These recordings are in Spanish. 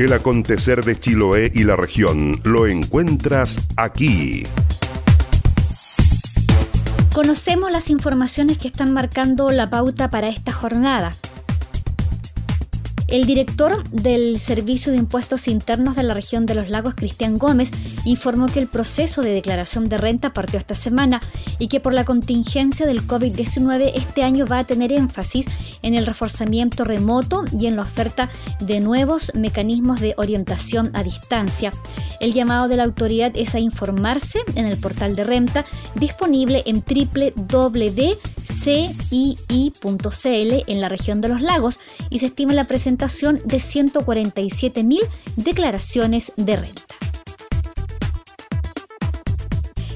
El acontecer de Chiloé y la región lo encuentras aquí. Conocemos las informaciones que están marcando la pauta para esta jornada. El director del Servicio de Impuestos Internos de la región de los lagos, Cristian Gómez, informó que el proceso de declaración de renta partió esta semana y que por la contingencia del COVID-19 este año va a tener énfasis en el reforzamiento remoto y en la oferta de nuevos mecanismos de orientación a distancia. El llamado de la autoridad es a informarse en el portal de renta disponible en www CII.cl en la región de los lagos y se estima la presentación de 147.000 declaraciones de renta.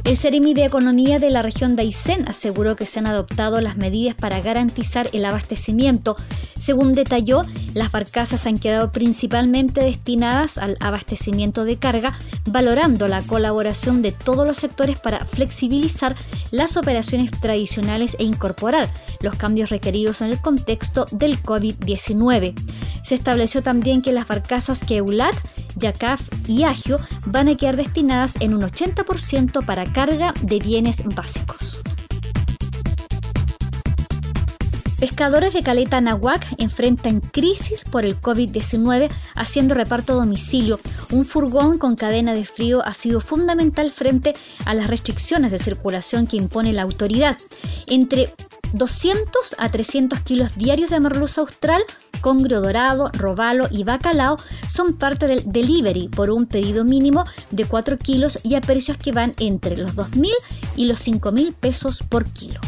El Ceremi de Economía de la región de Aysén aseguró que se han adoptado las medidas para garantizar el abastecimiento. Según detalló, las barcazas han quedado principalmente destinadas al abastecimiento de carga, valorando la colaboración de todos los sectores para flexibilizar las operaciones tradicionales e incorporar los cambios requeridos en el contexto del COVID-19. Se estableció también que las barcazas Keulat Yacaf y Agio van a quedar destinadas en un 80% para carga de bienes básicos. Pescadores de Caleta Nahuac enfrentan crisis por el COVID-19 haciendo reparto a domicilio. Un furgón con cadena de frío ha sido fundamental frente a las restricciones de circulación que impone la autoridad. Entre 200 a 300 kilos diarios de merluza austral, congrio dorado, robalo y bacalao son parte del delivery por un pedido mínimo de 4 kilos y a precios que van entre los 2.000 y los 5.000 pesos por kilo.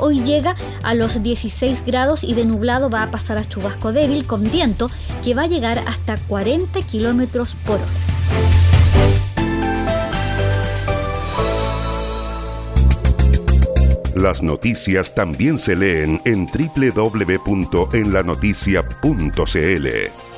Hoy llega a los 16 grados y de nublado va a pasar a chubasco débil con viento que va a llegar hasta 40 kilómetros por hora. Las noticias también se leen en www.enlanoticia.cl.